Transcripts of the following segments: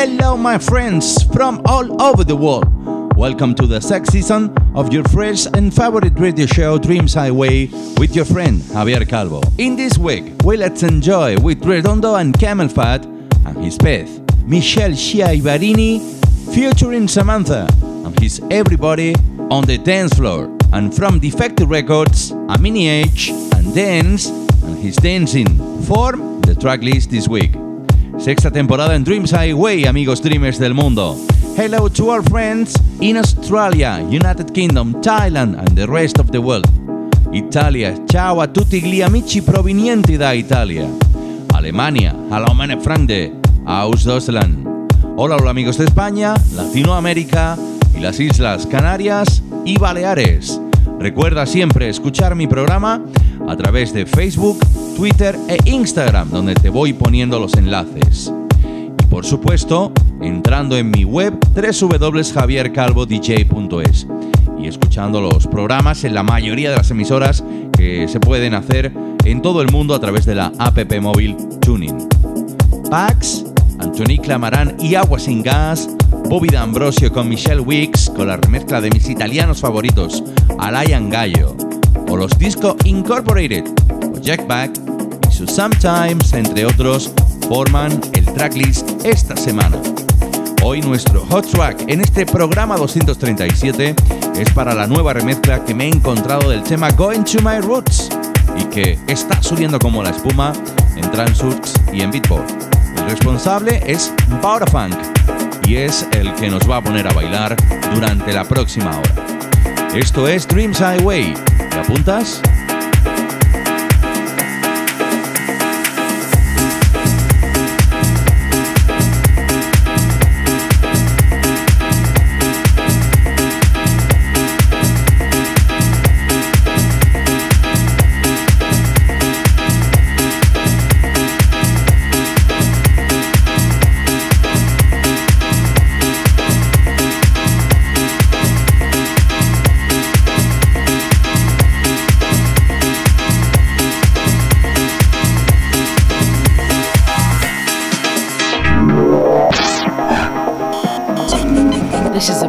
Hello, my friends from all over the world. Welcome to the sixth season of your fresh and favorite radio show Dreams Highway with your friend Javier Calvo. In this week, we let's enjoy with Redondo and Camel Fat and his pet, Michelle Schiavarini, featuring Samantha and his Everybody on the Dance Floor. And from Defected Records, a mini H and Dance and his Dancing form the tracklist this week. Sexta temporada en Dreams Highway, amigos dreamers del mundo. Hello to our friends in Australia, United Kingdom, Thailand and the rest of the world. Italia, ciao a tutti gli amici provenienti da Italia. Alemania, hallo meine Freunde, aus Deutschland. Hola, hola amigos de España, Latinoamérica y las Islas Canarias y Baleares. Recuerda siempre escuchar mi programa a través de Facebook, Twitter e Instagram, donde te voy poniendo los enlaces. Y por supuesto, entrando en mi web www.javiercalvodj.es y escuchando los programas en la mayoría de las emisoras que se pueden hacer en todo el mundo a través de la app móvil Tuning. Pax, Antonic Clamarán y Agua sin Gas, Bobby D'Ambrosio con Michelle Wicks con la remezcla de mis italianos favoritos, Alain Gallo, o los Disco Incorporated, o Jack Back y su Sometimes, entre otros, forman el tracklist esta semana. Hoy nuestro hot track en este programa 237 es para la nueva remezcla que me he encontrado del tema Going to My Roots y que está subiendo como la espuma en Transurts y en Beatport. El responsable es Funk y es el que nos va a poner a bailar durante la próxima hora. Esto es Dreams Highway. ¿Te apuntas?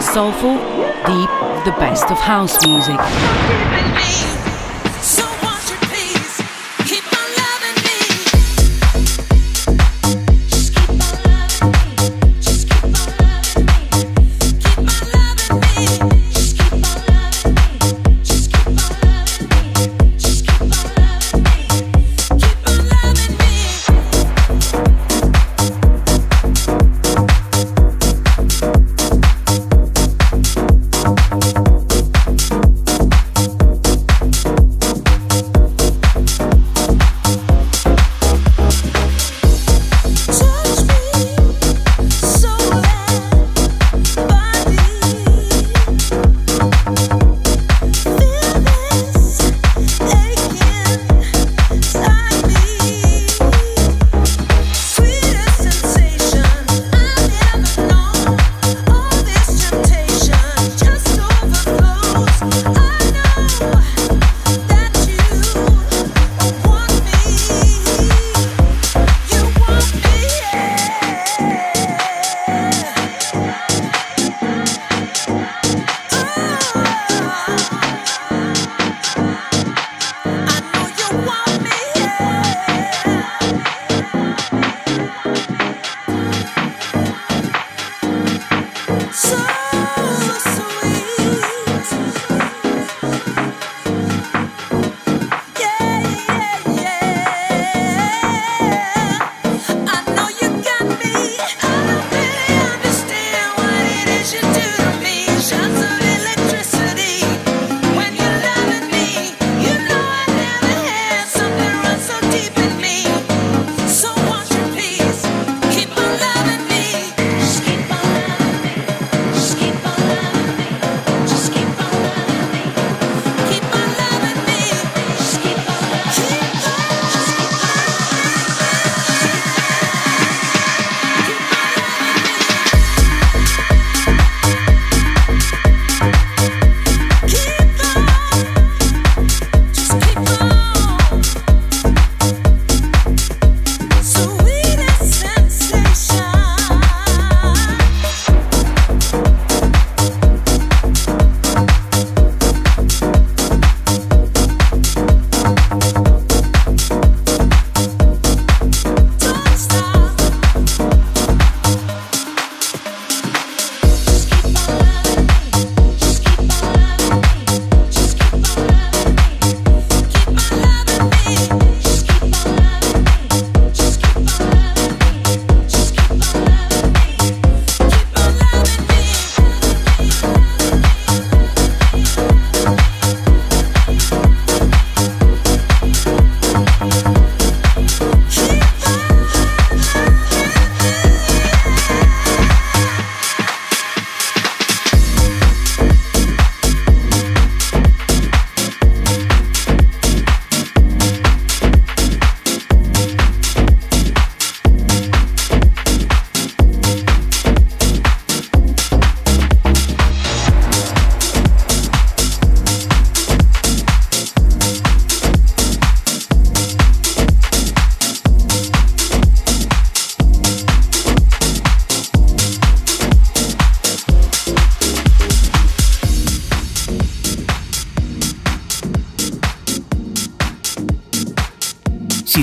Soulful, deep, the best of house music.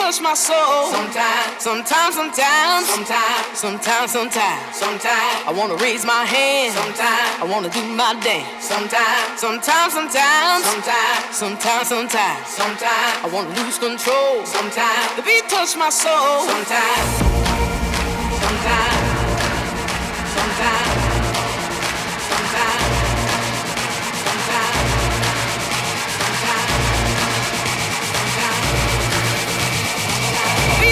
Sometimes the beat touch my soul. Sometimes, sometimes, sometimes, sometimes, sometimes, sometimes, sometimes. I wanna raise my hand. Sometimes. I wanna do my dance. Sometimes, sometimes, sometimes, sometimes, sometimes, sometimes, sometimes. I wanna lose control. Sometimes. The beat touch my soul. Sometimes, sometimes,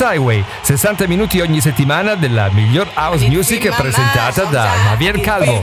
Highway, 60 minuti ogni settimana della miglior house music presentata da Javier Calvo.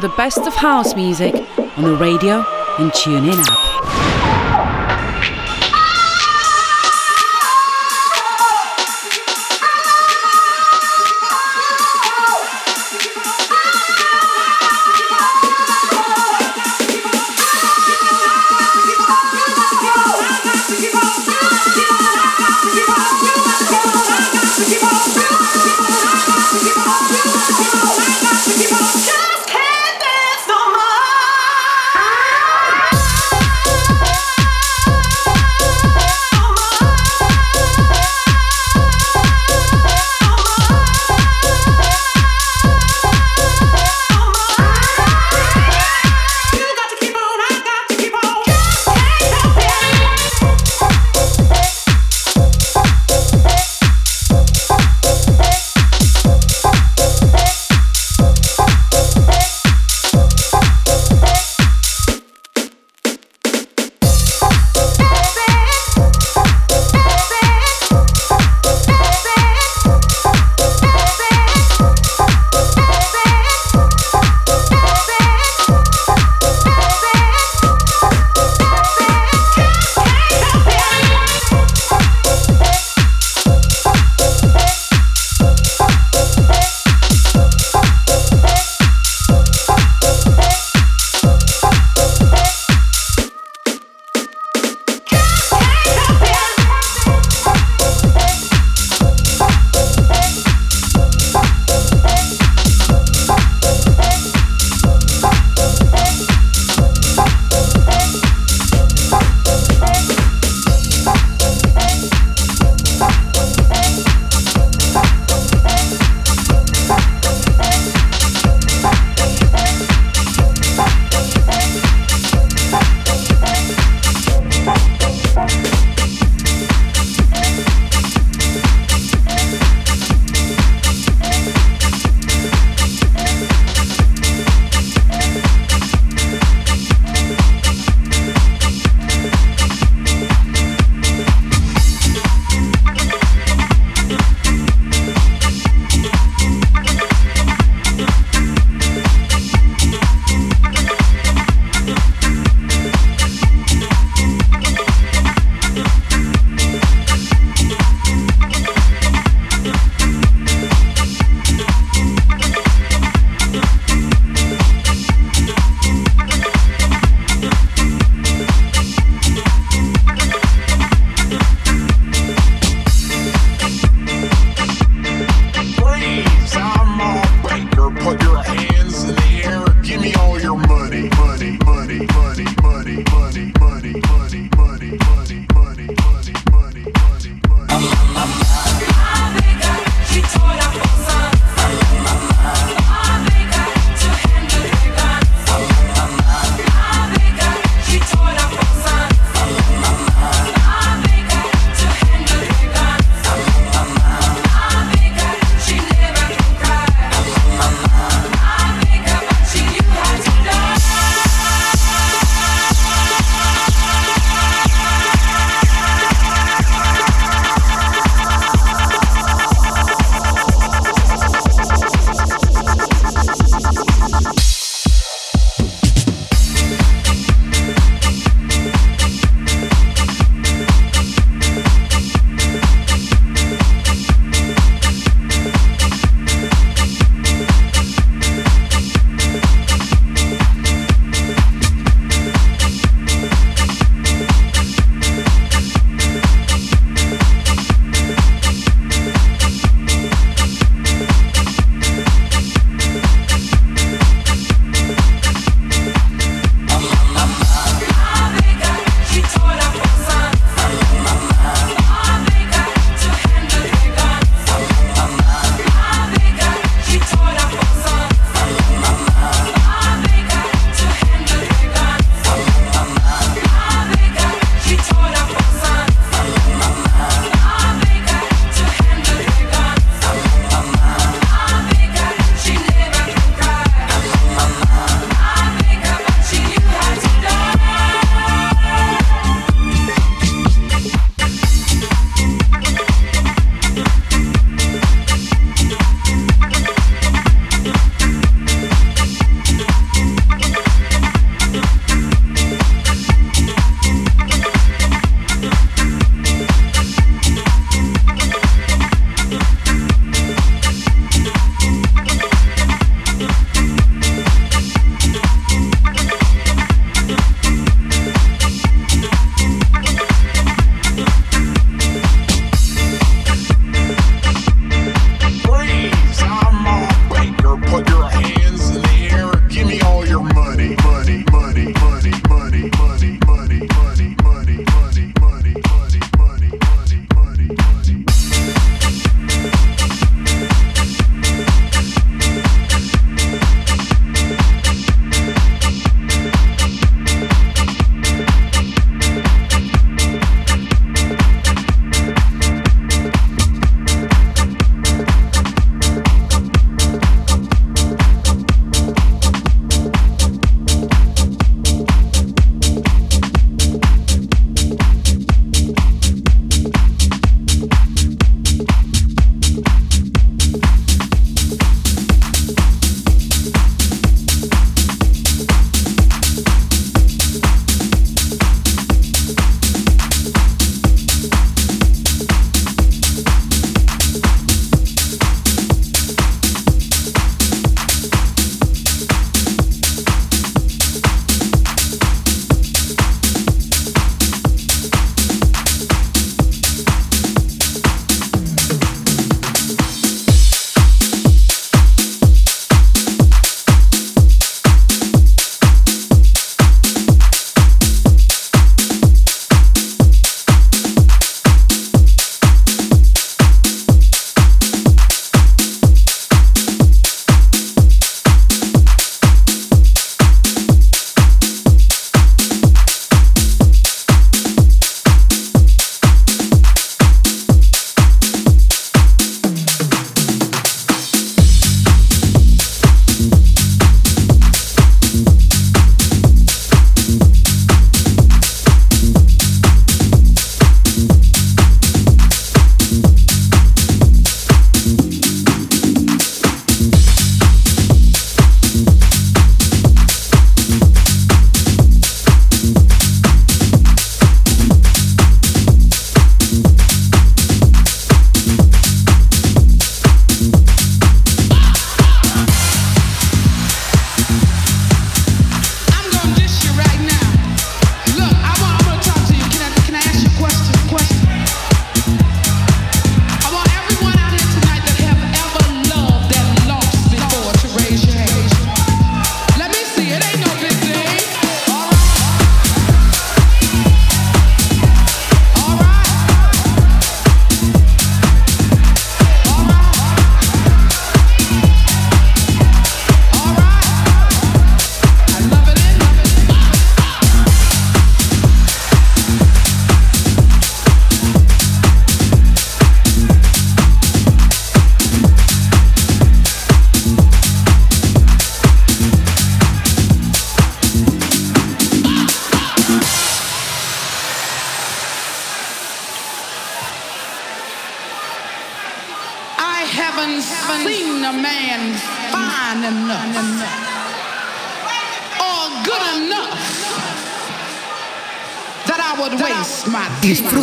The best of house music on the radio and TuneIn app.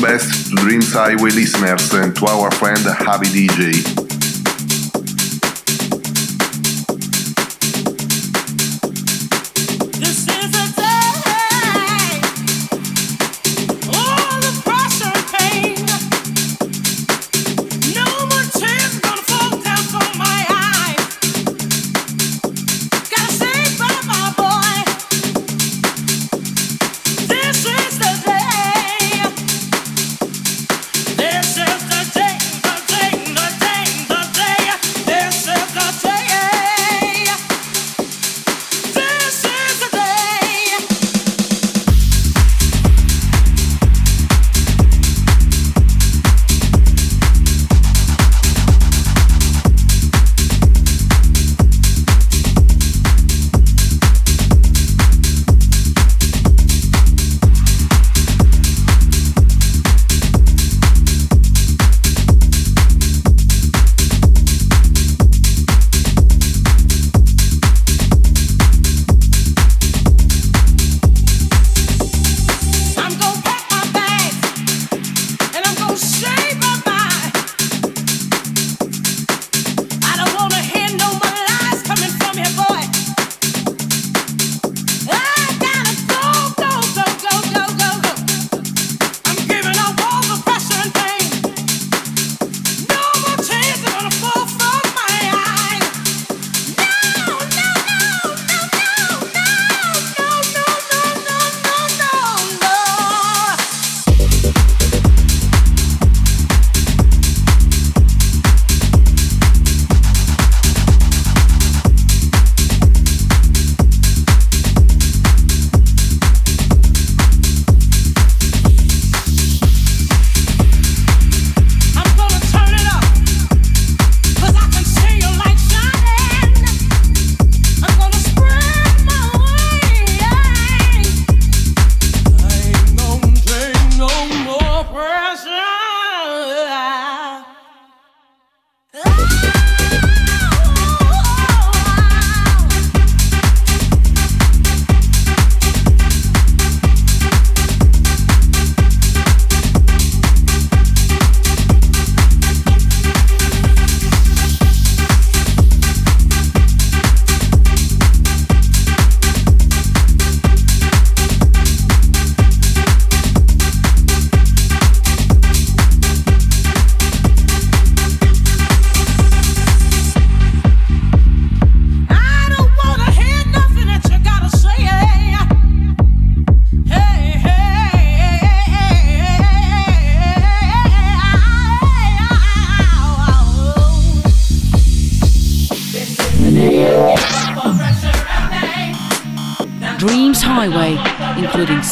Best to Dreams Highway listeners and to our friend Javi DJ.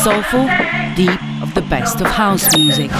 Soulful, deep of the best of house music.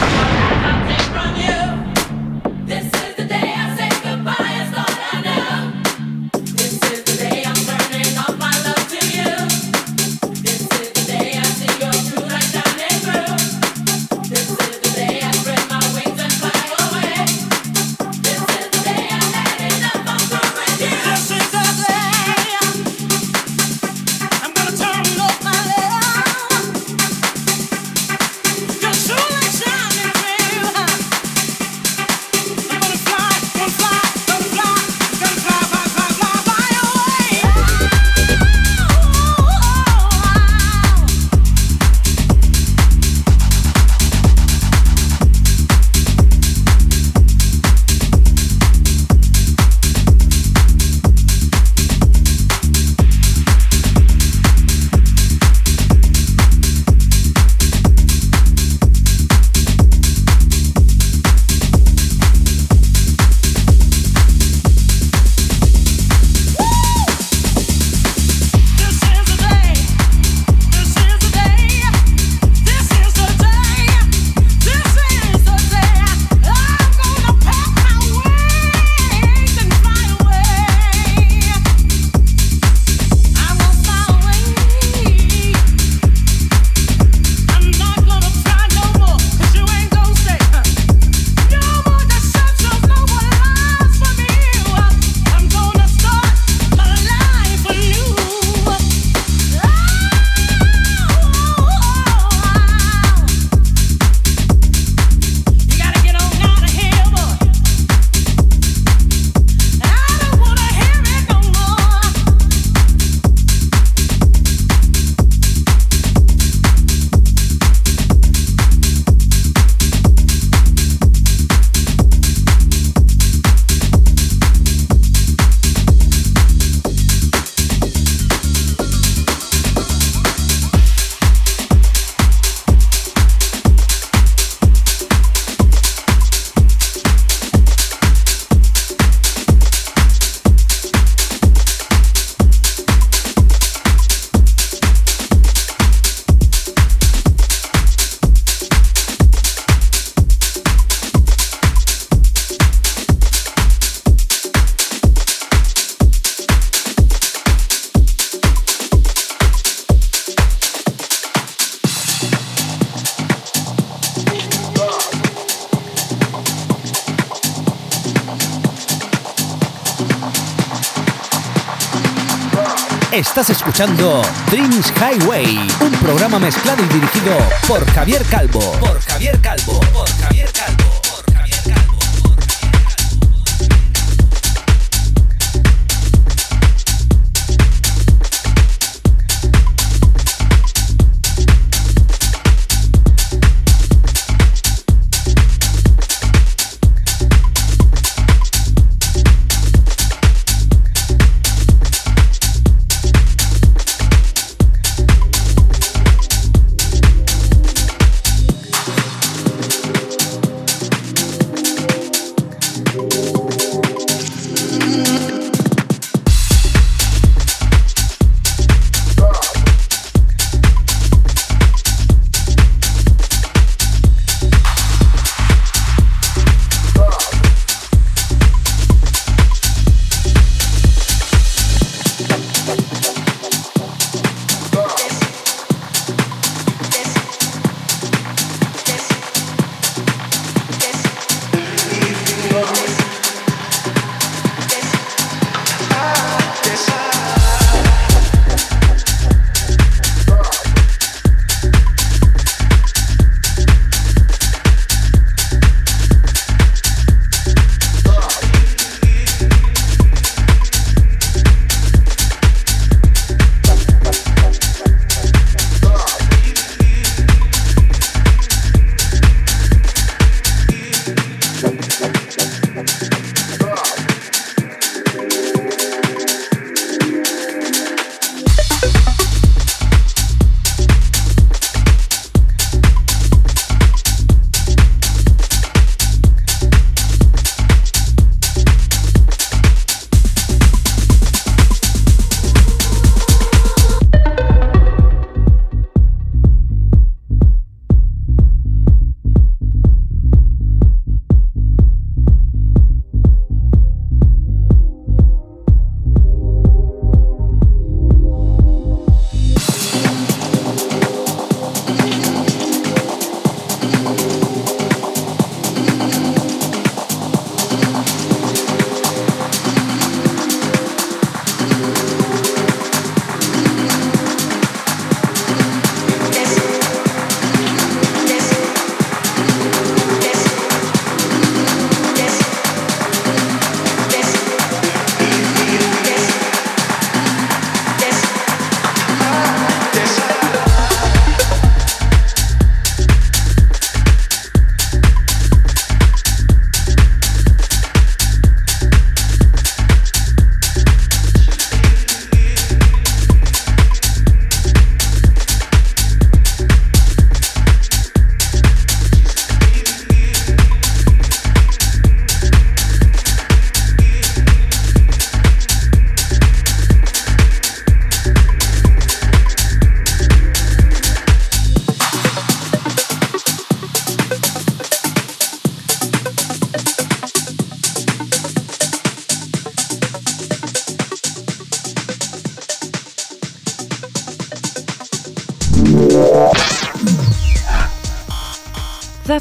Dreams Highway, un programa mezclado y dirigido por Javier Calvo. Por Javier Calvo. Por Javier Calvo.